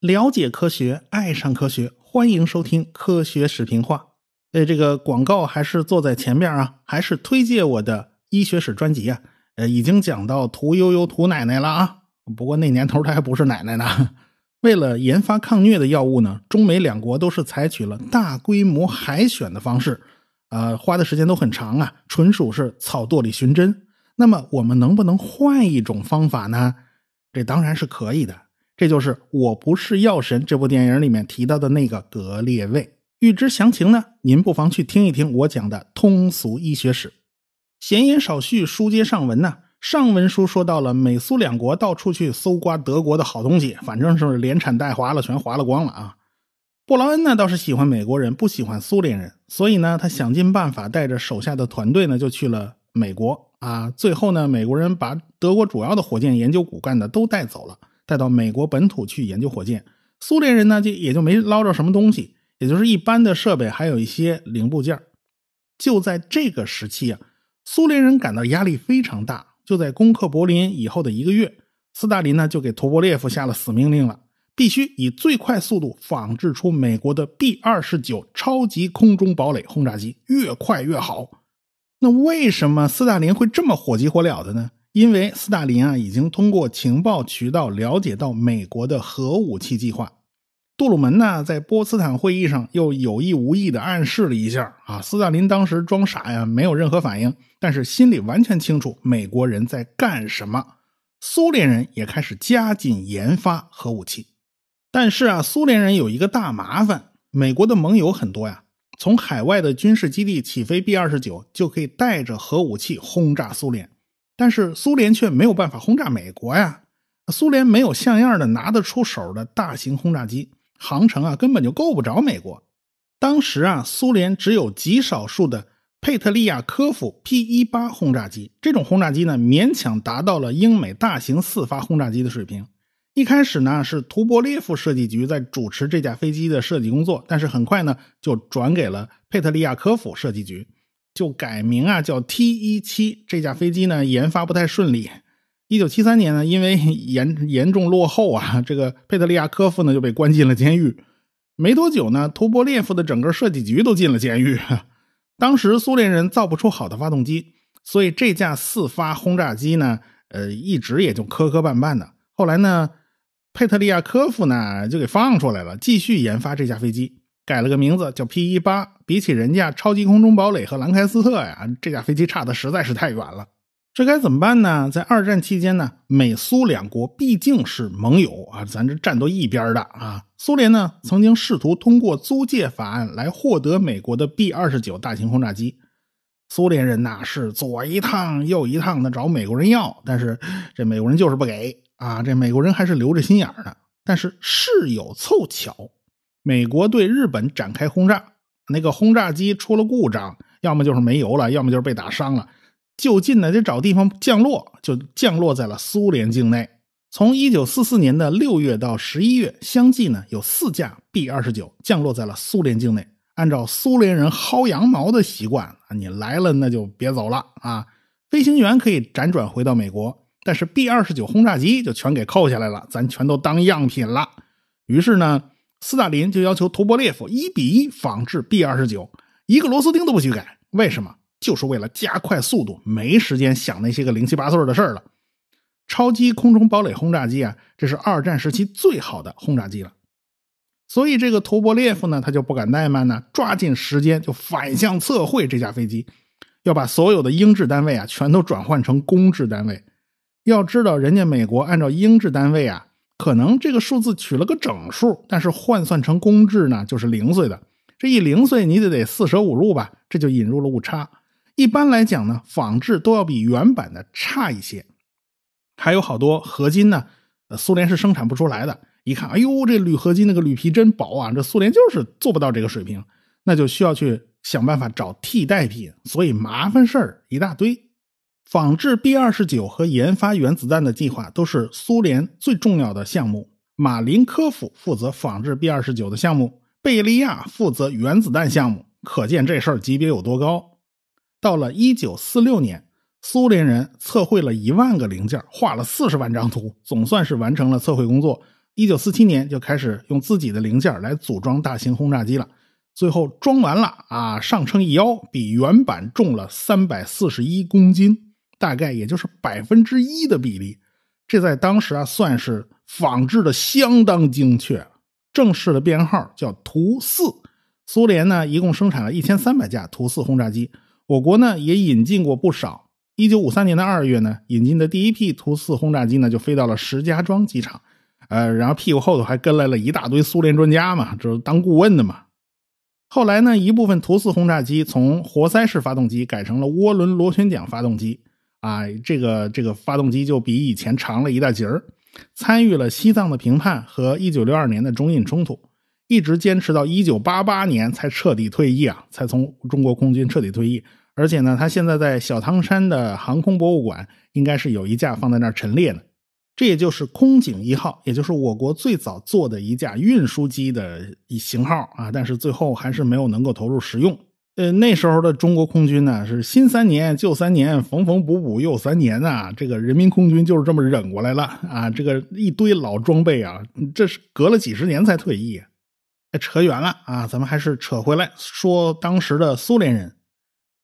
了解科学，爱上科学，欢迎收听《科学视频化》。呃，这个广告还是坐在前面啊，还是推荐我的医学史专辑啊。呃，已经讲到屠呦呦、屠奶奶了啊。不过那年头她还不是奶奶呢。为了研发抗疟的药物呢，中美两国都是采取了大规模海选的方式，呃，花的时间都很长啊，纯属是草垛里寻针。那么我们能不能换一种方法呢？这当然是可以的。这就是《我不是药神》这部电影里面提到的那个格列卫。欲知详情呢，您不妨去听一听我讲的通俗医学史。闲言少叙，书接上文呢。上文书说到了美苏两国到处去搜刮德国的好东西，反正是连产带划了，全划了光了啊。布劳恩呢倒是喜欢美国人，不喜欢苏联人，所以呢他想尽办法带着手下的团队呢就去了美国啊。最后呢美国人把德国主要的火箭研究骨干的都带走了，带到美国本土去研究火箭。苏联人呢就也就没捞着什么东西，也就是一般的设备，还有一些零部件。就在这个时期啊，苏联人感到压力非常大。就在攻克柏林以后的一个月，斯大林呢就给图波列夫下了死命令了，必须以最快速度仿制出美国的 B 二十九超级空中堡垒轰炸机，越快越好。那为什么斯大林会这么火急火燎的呢？因为斯大林啊已经通过情报渠道了解到美国的核武器计划。杜鲁门呢在波茨坦会议上又有意无意的暗示了一下啊，斯大林当时装傻呀，没有任何反应。但是心里完全清楚美国人在干什么，苏联人也开始加紧研发核武器。但是啊，苏联人有一个大麻烦，美国的盟友很多呀，从海外的军事基地起飞 B 二十九就可以带着核武器轰炸苏联，但是苏联却没有办法轰炸美国呀。苏联没有像样的拿得出手的大型轰炸机，航程啊根本就够不着美国。当时啊，苏联只有极少数的。佩特利亚科夫 P-18 轰炸机，这种轰炸机呢，勉强达到了英美大型四发轰炸机的水平。一开始呢，是图波列夫设计局在主持这架飞机的设计工作，但是很快呢，就转给了佩特利亚科夫设计局，就改名啊，叫 T-17。这架飞机呢，研发不太顺利。一九七三年呢，因为严严重落后啊，这个佩特利亚科夫呢就被关进了监狱。没多久呢，图波列夫的整个设计局都进了监狱。当时苏联人造不出好的发动机，所以这架四发轰炸机呢，呃，一直也就磕磕绊绊的。后来呢，佩特利亚科夫呢就给放出来了，继续研发这架飞机，改了个名字叫 P 一八。比起人家超级空中堡垒和兰开斯特呀，这架飞机差的实在是太远了。这该怎么办呢？在二战期间呢，美苏两国毕竟是盟友啊，咱这站到一边的啊。苏联呢曾经试图通过租借法案来获得美国的 B 二十九大型轰炸机，苏联人呐是左一趟右一趟的找美国人要，但是这美国人就是不给啊。这美国人还是留着心眼的。但是事有凑巧，美国对日本展开轰炸，那个轰炸机出了故障，要么就是没油了，要么就是被打伤了。就近呢，得找地方降落，就降落在了苏联境内。从一九四四年的六月到十一月，相继呢有四架 B 二十九降落在了苏联境内。按照苏联人薅羊毛的习惯啊，你来了那就别走了啊！飞行员可以辗转回到美国，但是 B 二十九轰炸机就全给扣下来了，咱全都当样品了。于是呢，斯大林就要求图波列夫一比一仿制 B 二十九，一个螺丝钉都不许改。为什么？就是为了加快速度，没时间想那些个零七八碎的事儿了。超级空中堡垒轰炸机啊，这是二战时期最好的轰炸机了。所以这个图波列夫呢，他就不敢怠慢呢，抓紧时间就反向测绘这架飞机，要把所有的英制单位啊全都转换成公制单位。要知道，人家美国按照英制单位啊，可能这个数字取了个整数，但是换算成公制呢，就是零碎的。这一零碎，你得得四舍五入吧，这就引入了误差。一般来讲呢，仿制都要比原版的差一些，还有好多合金呢，苏联是生产不出来的。一看，哎呦，这铝合金那个铝皮真薄啊，这苏联就是做不到这个水平，那就需要去想办法找替代品，所以麻烦事儿一大堆。仿制 B 二十九和研发原子弹的计划都是苏联最重要的项目。马林科夫负责仿制 B 二十九的项目，贝利亚负责原子弹项目，可见这事儿级别有多高。到了一九四六年，苏联人测绘了一万个零件，画了四十万张图，总算是完成了测绘工作。一九四七年就开始用自己的零件来组装大型轰炸机了。最后装完了啊，上称一腰，比原版重了三百四十一公斤，大概也就是百分之一的比例。这在当时啊，算是仿制的相当精确。正式的编号叫图四。苏联呢，一共生产了一千三百架图四轰炸机，我国呢也引进过不少。一九五三年的二月呢，引进的第一批图四轰炸机呢，就飞到了石家庄机场。呃，然后屁股后头还跟来了一大堆苏联专家嘛，就是当顾问的嘛。后来呢，一部分图四轰炸机从活塞式发动机改成了涡轮螺旋桨发动机，啊，这个这个发动机就比以前长了一大截儿。参与了西藏的评判和一九六二年的中印冲突，一直坚持到一九八八年才彻底退役啊，才从中国空军彻底退役。而且呢，他现在在小汤山的航空博物馆，应该是有一架放在那儿陈列的。这也就是空警一号，也就是我国最早做的一架运输机的型号啊，但是最后还是没有能够投入使用。呃，那时候的中国空军呢，是新三年旧三年，缝缝补补又三年啊。这个人民空军就是这么忍过来了啊。这个一堆老装备啊，这是隔了几十年才退役。扯远了啊，咱们还是扯回来说当时的苏联人。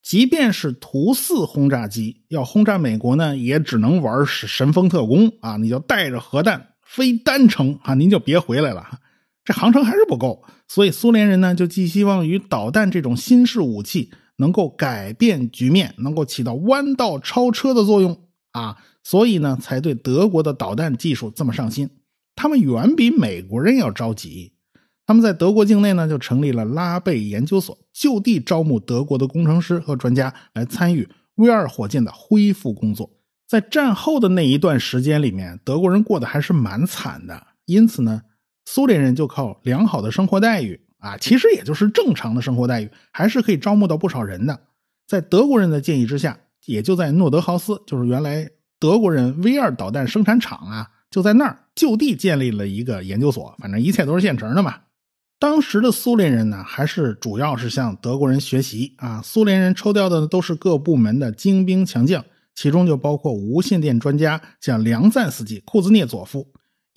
即便是图四轰炸机要轰炸美国呢，也只能玩神风特工啊！你就带着核弹飞单程啊，您就别回来了。这航程还是不够，所以苏联人呢就寄希望于导弹这种新式武器能够改变局面，能够起到弯道超车的作用啊！所以呢才对德国的导弹技术这么上心，他们远比美国人要着急。他们在德国境内呢，就成立了拉贝研究所，就地招募德国的工程师和专家来参与 V 二火箭的恢复工作。在战后的那一段时间里面，德国人过得还是蛮惨的，因此呢，苏联人就靠良好的生活待遇啊，其实也就是正常的生活待遇，还是可以招募到不少人的。在德国人的建议之下，也就在诺德豪斯，就是原来德国人 V 二导弹生产厂啊，就在那儿就地建立了一个研究所。反正一切都是现成的嘛。当时的苏联人呢，还是主要是向德国人学习啊。苏联人抽调的都是各部门的精兵强将，其中就包括无线电专家，像梁赞斯基、库兹涅佐夫，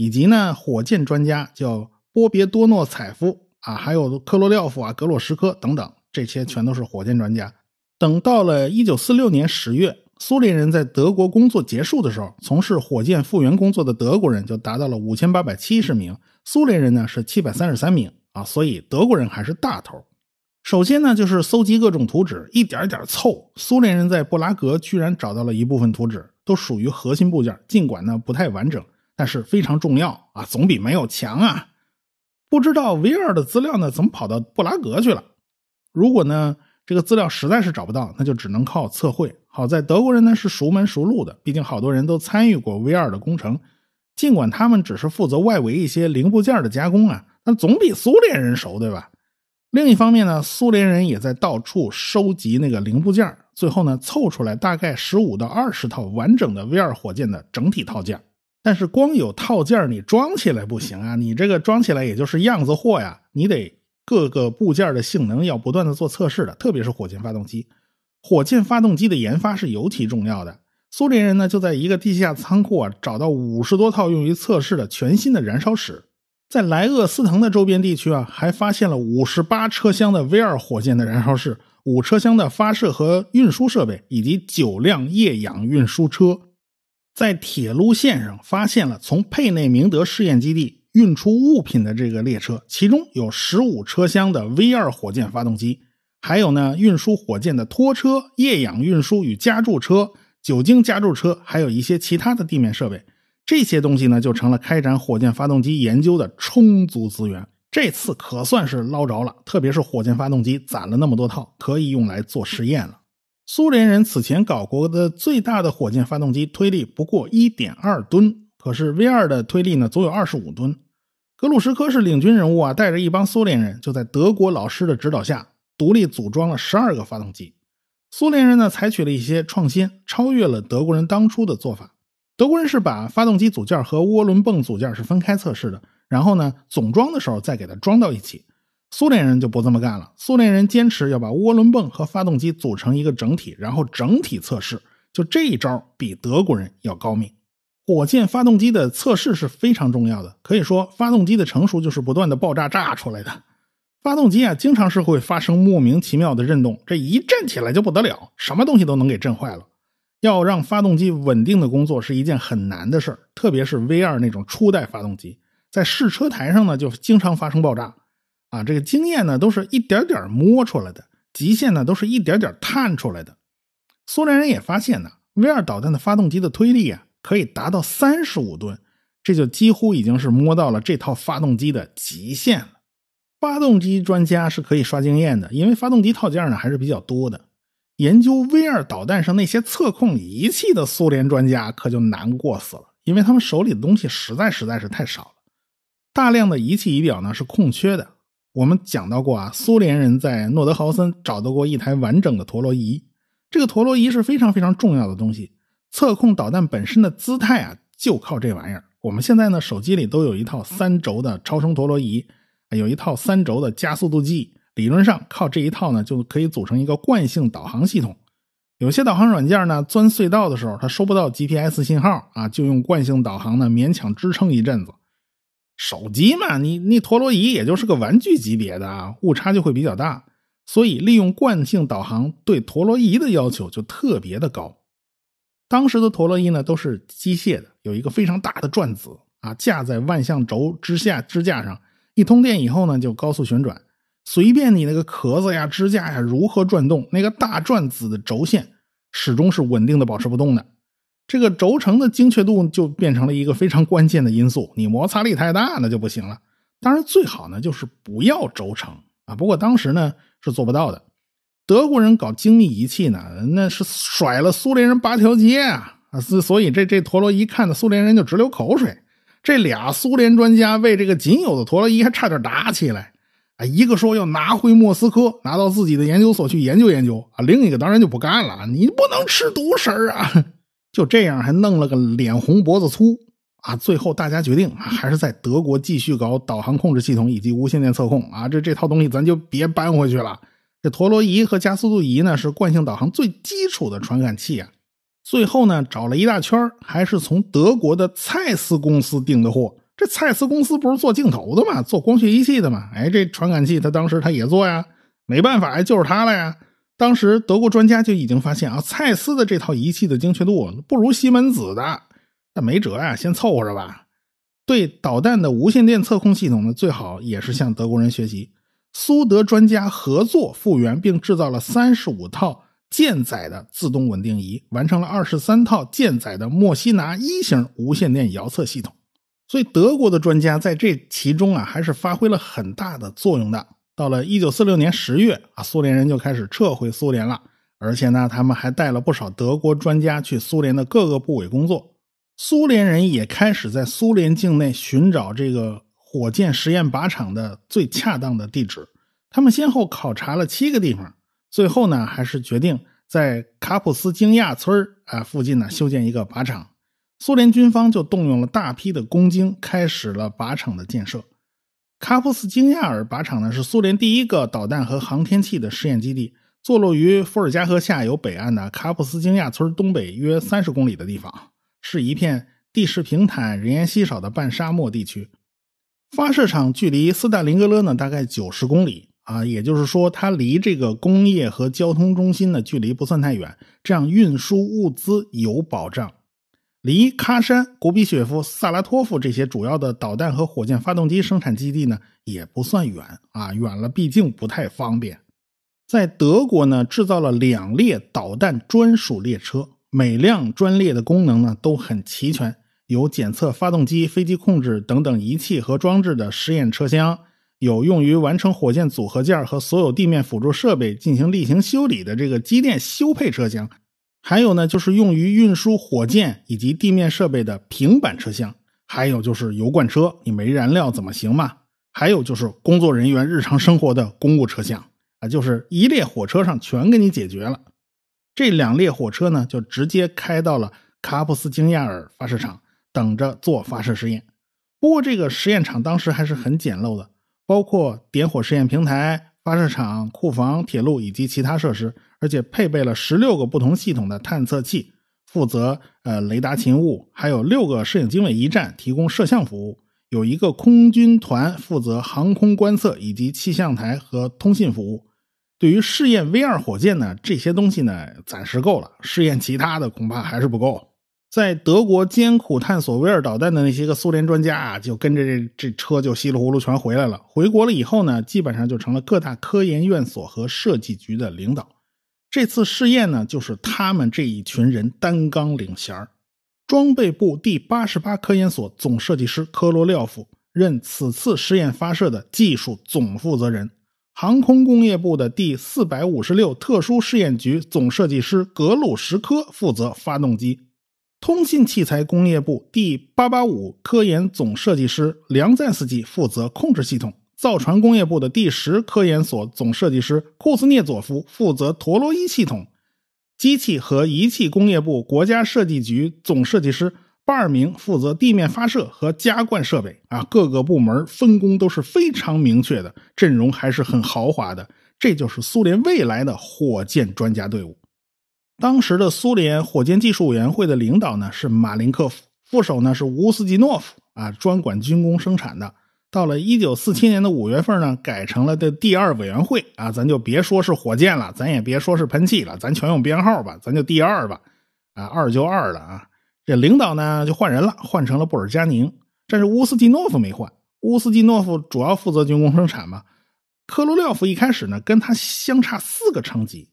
以及呢火箭专家叫波别多诺采夫啊，还有科罗廖夫啊、格洛什科等等，这些全都是火箭专家。等到了一九四六年十月，苏联人在德国工作结束的时候，从事火箭复原工作的德国人就达到了五千八百七十名，苏联人呢是七百三十三名。啊，所以德国人还是大头。首先呢，就是搜集各种图纸，一点点凑。苏联人在布拉格居然找到了一部分图纸，都属于核心部件，尽管呢不太完整，但是非常重要啊，总比没有强啊。不知道 V 二的资料呢怎么跑到布拉格去了？如果呢这个资料实在是找不到，那就只能靠测绘。好在德国人呢是熟门熟路的，毕竟好多人都参与过 V 二的工程，尽管他们只是负责外围一些零部件的加工啊。但总比苏联人熟，对吧？另一方面呢，苏联人也在到处收集那个零部件，最后呢凑出来大概十五到二十套完整的 V 二火箭的整体套件。但是光有套件你装起来不行啊，你这个装起来也就是样子货呀，你得各个部件的性能要不断的做测试的，特别是火箭发动机。火箭发动机的研发是尤其重要的。苏联人呢就在一个地下仓库啊找到五十多套用于测试的全新的燃烧室。在莱厄斯滕的周边地区啊，还发现了五十八车厢的 V 二火箭的燃烧室，五车厢的发射和运输设备，以及九辆液氧运输车。在铁路线上发现了从佩内明德试验基地运出物品的这个列车，其中有十五车厢的 V 二火箭发动机，还有呢运输火箭的拖车、液氧运输与加注车、酒精加注车，还有一些其他的地面设备。这些东西呢，就成了开展火箭发动机研究的充足资源。这次可算是捞着了，特别是火箭发动机攒了那么多套，可以用来做实验了。苏联人此前搞过的最大的火箭发动机推力不过一点二吨，可是 V 二的推力呢，足有二十五吨。格鲁什科是领军人物啊，带着一帮苏联人，就在德国老师的指导下，独立组装了十二个发动机。苏联人呢，采取了一些创新，超越了德国人当初的做法。德国人是把发动机组件和涡轮泵组件是分开测试的，然后呢，总装的时候再给它装到一起。苏联人就不这么干了，苏联人坚持要把涡轮泵和发动机组成一个整体，然后整体测试，就这一招比德国人要高明。火箭发动机的测试是非常重要的，可以说发动机的成熟就是不断的爆炸炸出来的。发动机啊，经常是会发生莫名其妙的震动，这一震起来就不得了，什么东西都能给震坏了。要让发动机稳定的工作是一件很难的事儿，特别是 V 二那种初代发动机，在试车台上呢就经常发生爆炸。啊，这个经验呢都是一点点摸出来的，极限呢都是一点点探出来的。苏联人也发现呢，V 二导弹的发动机的推力啊。可以达到三十五吨，这就几乎已经是摸到了这套发动机的极限了。发动机专家是可以刷经验的，因为发动机套件呢还是比较多的。研究 V 二导弹上那些测控仪器的苏联专家可就难过死了，因为他们手里的东西实在实在是太少了。大量的仪器仪表呢是空缺的。我们讲到过啊，苏联人在诺德豪森找到过一台完整的陀螺仪，这个陀螺仪是非常非常重要的东西。测控导弹本身的姿态啊，就靠这玩意儿。我们现在呢，手机里都有一套三轴的超声陀螺仪，有一套三轴的加速度计。理论上靠这一套呢，就可以组成一个惯性导航系统。有些导航软件呢，钻隧道的时候它收不到 GPS 信号啊，就用惯性导航呢勉强支撑一阵子。手机嘛，你你陀螺仪也就是个玩具级别的啊，误差就会比较大。所以利用惯性导航对陀螺仪的要求就特别的高。当时的陀螺仪呢都是机械的，有一个非常大的转子啊，架在万向轴支下支架上，一通电以后呢就高速旋转，随便你那个壳子呀、支架呀如何转动，那个大转子的轴线始终是稳定的保持不动的。这个轴承的精确度就变成了一个非常关键的因素，你摩擦力太大那就不行了。当然最好呢就是不要轴承啊，不过当时呢是做不到的。德国人搞精密仪器呢，那是甩了苏联人八条街啊！啊，所以这这陀螺仪看的苏联人就直流口水。这俩苏联专家为这个仅有的陀螺仪还差点打起来啊！一个说要拿回莫斯科，拿到自己的研究所去研究研究啊，另一个当然就不干了，你不能吃独食啊！就这样还弄了个脸红脖子粗啊！最后大家决定还是在德国继续搞导航控制系统以及无线电测控啊！这这套东西咱就别搬回去了。这陀螺仪和加速度仪呢，是惯性导航最基础的传感器啊。最后呢，找了一大圈还是从德国的蔡司公司订的货。这蔡司公司不是做镜头的嘛，做光学仪器的嘛。哎，这传感器他当时他也做呀，没办法呀，就是他了呀。当时德国专家就已经发现啊，蔡司的这套仪器的精确度不如西门子的，那没辙呀，先凑合着吧。对导弹的无线电测控系统呢，最好也是向德国人学习。苏德专家合作复原并制造了三十五套舰载的自动稳定仪，完成了二十三套舰载的莫西拿一型无线电遥测系统。所以德国的专家在这其中啊，还是发挥了很大的作用的。到了一九四六年十月啊，苏联人就开始撤回苏联了，而且呢，他们还带了不少德国专家去苏联的各个部委工作。苏联人也开始在苏联境内寻找这个。火箭实验靶场的最恰当的地址，他们先后考察了七个地方，最后呢，还是决定在卡普斯京亚村啊附近呢修建一个靶场。苏联军方就动用了大批的工精，开始了靶场的建设。卡普斯京亚尔靶场呢，是苏联第一个导弹和航天器的试验基地，坐落于伏尔加河下游北岸的卡普斯京亚村东北约三十公里的地方，是一片地势平坦、人烟稀少的半沙漠地区。发射场距离斯大林格勒呢大概九十公里啊，也就是说它离这个工业和交通中心的距离不算太远，这样运输物资有保障。离喀山、古比雪夫、萨拉托夫这些主要的导弹和火箭发动机生产基地呢也不算远啊，远了毕竟不太方便。在德国呢制造了两列导弹专属列车，每辆专列的功能呢都很齐全。有检测发动机、飞机控制等等仪器和装置的实验车厢，有用于完成火箭组合件和所有地面辅助设备进行例行修理的这个机电修配车厢，还有呢就是用于运输火箭以及地面设备的平板车厢，还有就是油罐车，你没燃料怎么行嘛？还有就是工作人员日常生活的公务车厢啊，就是一列火车上全给你解决了。这两列火车呢，就直接开到了卡普斯京亚尔发射场。等着做发射实验，不过这个实验场当时还是很简陋的，包括点火试验平台、发射场、库房、铁路以及其他设施，而且配备了十六个不同系统的探测器，负责呃雷达勤务，还有六个摄影经纬一站提供摄像服务，有一个空军团负责航空观测以及气象台和通信服务。对于试验 V 二火箭呢，这些东西呢暂时够了，试验其他的恐怕还是不够。在德国艰苦探索威尔导弹的那些个苏联专家啊，就跟着这这车就稀里糊涂全回来了。回国了以后呢，基本上就成了各大科研院所和设计局的领导。这次试验呢，就是他们这一群人担纲领衔儿装备部第八十八科研所总设计师科罗廖夫任此次试验发射的技术总负责人，航空工业部的第四百五十六特殊试验局总设计师格鲁什科负责发动机。通信器材工业部第八八五科研总设计师梁赞斯基负责控制系统，造船工业部的第十科研所总设计师库斯涅佐夫负责陀螺仪系统，机器和仪器工业部国家设计局总设计师巴尔明负责地面发射和加冠设备。啊，各个部门分工都是非常明确的，阵容还是很豪华的。这就是苏联未来的火箭专家队伍。当时的苏联火箭技术委员会的领导呢是马林科夫，副手呢是乌斯基诺夫啊，专管军工生产的。到了一九四七年的五月份呢，改成了的第二委员会啊，咱就别说是火箭了，咱也别说是喷气了，咱全用编号吧，咱就第二吧，啊，二就二了啊。这领导呢就换人了，换成了布尔加宁，但是乌斯基诺夫没换。乌斯基诺夫主要负责军工生产嘛。科罗廖夫一开始呢跟他相差四个层级。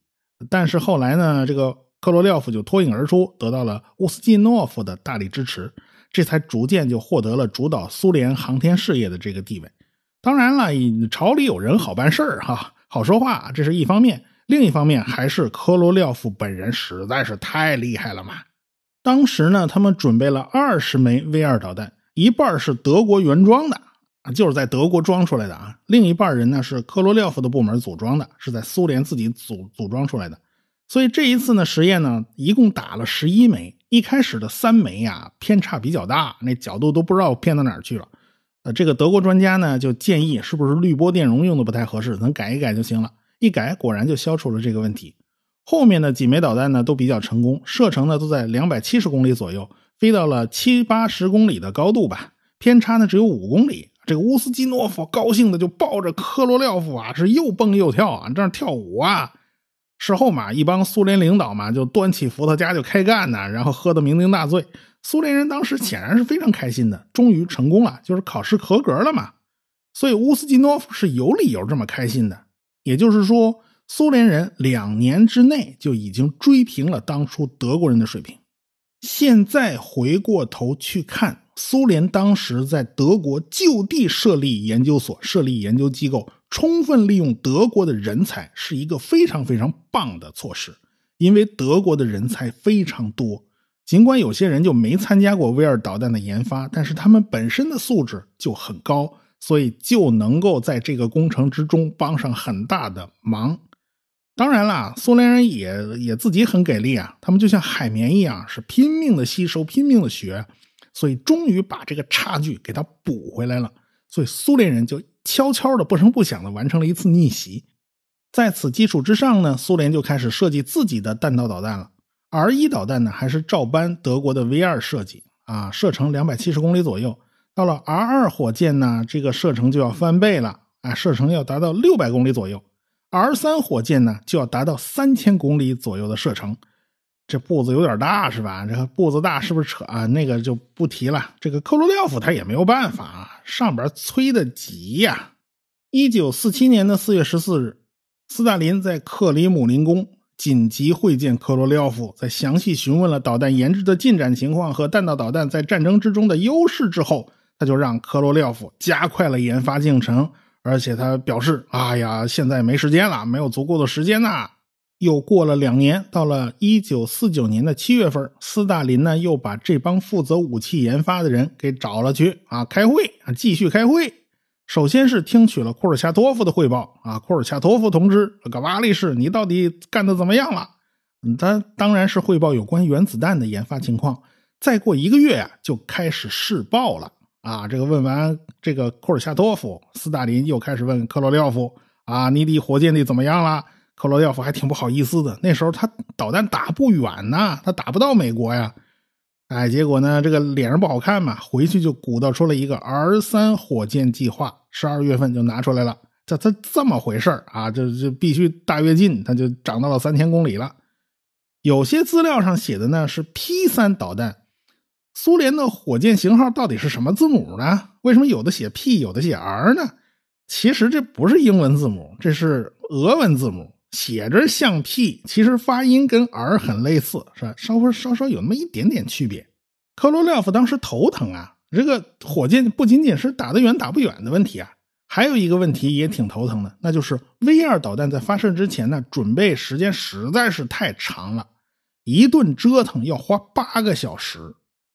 但是后来呢，这个克罗廖夫就脱颖而出，得到了乌斯季诺夫的大力支持，这才逐渐就获得了主导苏联航天事业的这个地位。当然了，朝里有人好办事儿哈，好说话，这是一方面；另一方面还是科罗廖夫本人实在是太厉害了嘛。当时呢，他们准备了二十枚 V 二导弹，一半是德国原装的。就是在德国装出来的啊，另一半人呢是科罗廖夫的部门组装的，是在苏联自己组组装出来的。所以这一次呢实验呢，一共打了十一枚，一开始的三枚呀偏差比较大，那角度都不知道偏到哪儿去了。呃，这个德国专家呢就建议，是不是滤波电容用的不太合适，咱改一改就行了。一改，果然就消除了这个问题。后面的几枚导弹呢都比较成功，射程呢都在两百七十公里左右，飞到了七八十公里的高度吧，偏差呢只有五公里。这个乌斯基诺夫高兴的就抱着科罗廖夫啊，是又蹦又跳啊，这样跳舞啊。事后嘛，一帮苏联领导嘛就端起伏特加就开干呢，然后喝得酩酊大醉。苏联人当时显然是非常开心的，终于成功了，就是考试合格了嘛。所以乌斯基诺夫是有理由这么开心的。也就是说，苏联人两年之内就已经追平了当初德国人的水平。现在回过头去看。苏联当时在德国就地设立研究所、设立研究机构，充分利用德国的人才，是一个非常非常棒的措施。因为德国的人才非常多，尽管有些人就没参加过 V 二导弹的研发，但是他们本身的素质就很高，所以就能够在这个工程之中帮上很大的忙。当然啦，苏联人也也自己很给力啊，他们就像海绵一样，是拼命的吸收，拼命的学。所以，终于把这个差距给他补回来了。所以，苏联人就悄悄的、不声不响的完成了一次逆袭。在此基础之上呢，苏联就开始设计自己的弹道导弹了。R 一导弹呢，还是照搬德国的 V 二设计啊，射程两百七十公里左右。到了 R 二火箭呢，这个射程就要翻倍了啊，射程要达到六百公里左右。R 三火箭呢，就要达到三千公里左右的射程。这步子有点大是吧？这步子大是不是扯啊？那个就不提了。这个克罗廖夫他也没有办法啊，上边催得急呀。一九四七年的四月十四日，斯大林在克里姆林宫紧急会见克罗廖夫，在详细询问了导弹研制的进展情况和弹道导弹在战争之中的优势之后，他就让克罗廖夫加快了研发进程，而且他表示：“哎呀，现在没时间了，没有足够的时间呐。”又过了两年，到了一九四九年的七月份，斯大林呢又把这帮负责武器研发的人给找了去啊，开会啊，继续开会。首先是听取了库尔恰托夫的汇报啊，库尔恰托夫同志，格瓦利士，你到底干的怎么样了？他当然是汇报有关原子弹的研发情况。再过一个月啊，就开始试爆了啊。这个问完这个库尔恰托夫，斯大林又开始问克罗廖夫啊，你的火箭的怎么样了？克罗廖夫还挺不好意思的。那时候他导弹打不远呐，他打不到美国呀。哎，结果呢，这个脸上不好看嘛，回去就鼓捣出了一个 R 三火箭计划，十二月份就拿出来了。这这这么回事啊？这这必须大跃进，它就涨到了三千公里了。有些资料上写的呢是 P 三导弹。苏联的火箭型号到底是什么字母呢？为什么有的写 P，有的写 R 呢？其实这不是英文字母，这是俄文字母，写着像 P，其实发音跟 R 很类似，是吧？稍微稍稍有那么一点点区别。科罗廖夫当时头疼啊，这个火箭不仅仅是打得远打不远的问题啊，还有一个问题也挺头疼的，那就是 V 二导弹在发射之前呢，准备时间实在是太长了，一顿折腾要花八个小时。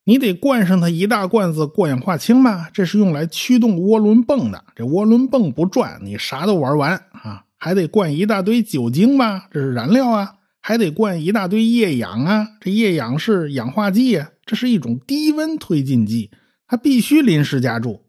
你得灌上它一大罐子过氧化氢吧，这是用来驱动涡轮泵的。这涡轮泵不转，你啥都玩完啊！还得灌一大堆酒精吧，这是燃料啊！还得灌一大堆液氧啊，这液氧是氧化剂啊，这是一种低温推进剂，它必须临时加注，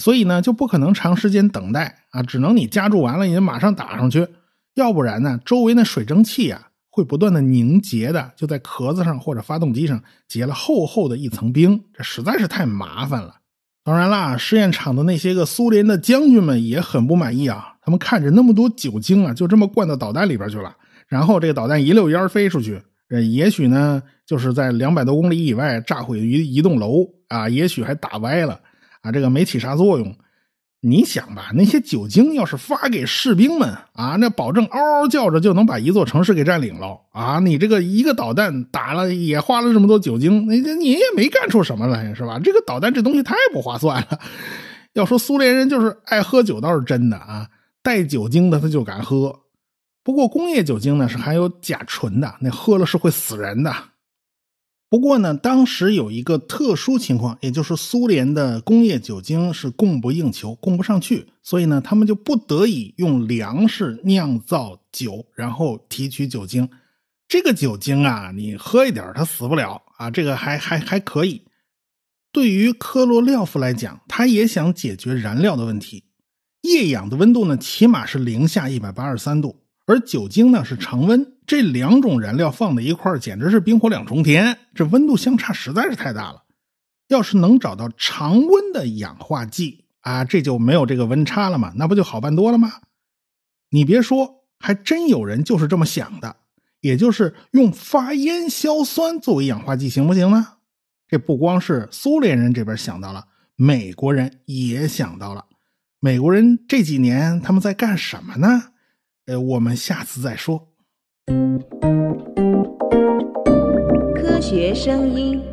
所以呢就不可能长时间等待啊，只能你加注完了，你马上打上去，要不然呢，周围那水蒸气啊。会不断的凝结的，就在壳子上或者发动机上结了厚厚的一层冰，这实在是太麻烦了。当然啦，试验场的那些个苏联的将军们也很不满意啊，他们看着那么多酒精啊，就这么灌到导弹里边去了，然后这个导弹一溜烟飞出去，呃，也许呢就是在两百多公里以外炸毁一一栋楼啊，也许还打歪了啊，这个没起啥作用。你想吧，那些酒精要是发给士兵们啊，那保证嗷嗷叫着就能把一座城市给占领了啊！你这个一个导弹打了也花了这么多酒精，那你也没干出什么来，是吧？这个导弹这东西太不划算了。要说苏联人就是爱喝酒倒是真的啊，带酒精的他就敢喝。不过工业酒精呢是含有甲醇的，那喝了是会死人的。不过呢，当时有一个特殊情况，也就是苏联的工业酒精是供不应求，供不上去，所以呢，他们就不得已用粮食酿造酒，然后提取酒精。这个酒精啊，你喝一点它死不了啊，这个还还还可以。对于科罗廖夫来讲，他也想解决燃料的问题。液氧的温度呢，起码是零下一百八十三度。而酒精呢是常温，这两种燃料放在一块简直是冰火两重天。这温度相差实在是太大了。要是能找到常温的氧化剂啊，这就没有这个温差了嘛，那不就好办多了吗？你别说，还真有人就是这么想的，也就是用发烟硝酸作为氧化剂，行不行呢？这不光是苏联人这边想到了，美国人也想到了。美国人这几年他们在干什么呢？呃，我们下次再说。科学声音。